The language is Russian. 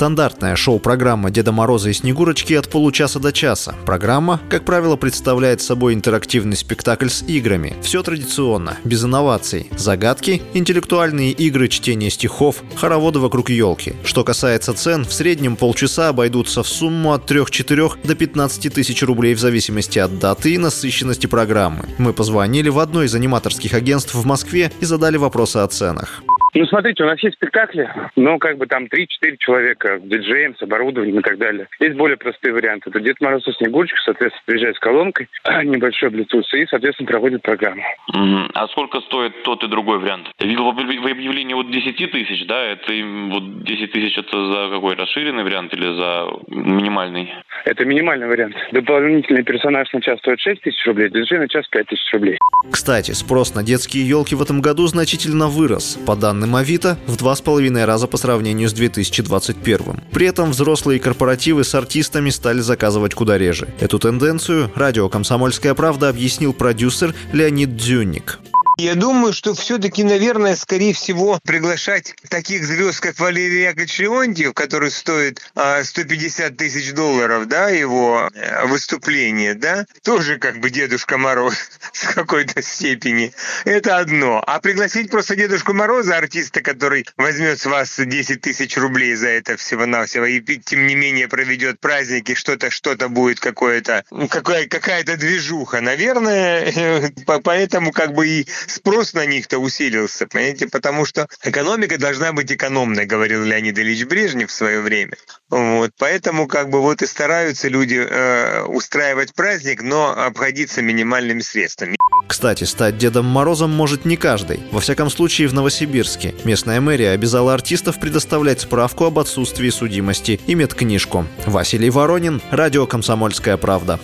Стандартная шоу-программа Деда Мороза и Снегурочки от получаса до часа. Программа, как правило, представляет собой интерактивный спектакль с играми. Все традиционно, без инноваций. Загадки, интеллектуальные игры, чтение стихов, хороводы вокруг елки. Что касается цен, в среднем полчаса обойдутся в сумму от 3-4 до 15 тысяч рублей в зависимости от даты и насыщенности программы. Мы позвонили в одно из аниматорских агентств в Москве и задали вопросы о ценах. Ну, смотрите, у нас есть спектакли, но как бы там 3-4 человека, диджеем, с оборудованием и так далее. Есть более простые варианты. Это Дед Мороз и Снегурочка, соответственно, приезжает с колонкой, небольшой Bluetooth, и, соответственно, проводит программу. Мгм. А сколько стоит тот и другой вариант? Видел в объяв- в объявлении вот 10 тысяч, да? Это вот 10 тысяч это за какой? Расширенный вариант или за минимальный? Это минимальный вариант. Дополнительный персонаж на час стоит 6 тысяч рублей, диджей на час 5 тысяч рублей. Кстати, спрос на детские елки в этом году значительно вырос. По данным Авито, в два с половиной раза по сравнению с 2021. При этом взрослые корпоративы с артистами стали заказывать куда реже. Эту тенденцию радио «Комсомольская правда» объяснил продюсер Леонид Дзюнник. Я думаю, что все-таки, наверное, скорее всего, приглашать таких звезд, как Валерий Яковлевич Леонтьев, который стоит а, 150 тысяч долларов, да, его э, выступление, да, тоже как бы Дедушка Мороз в какой-то степени. Это одно. А пригласить просто Дедушку Мороза, артиста, который возьмет с вас 10 тысяч рублей за это всего-навсего, и тем не менее проведет праздники, что-то, что-то будет какое-то, какая, какая-то движуха. Наверное, по- поэтому как бы и спрос на них-то усилился, понимаете, потому что экономика должна быть экономной, говорил Леонид Ильич Брежнев в свое время. Вот, поэтому как бы вот и стараются люди э, устраивать праздник, но обходиться минимальными средствами. Кстати, стать Дедом Морозом может не каждый. Во всяком случае, в Новосибирске. Местная мэрия обязала артистов предоставлять справку об отсутствии судимости и медкнижку. Василий Воронин, радио «Комсомольская правда».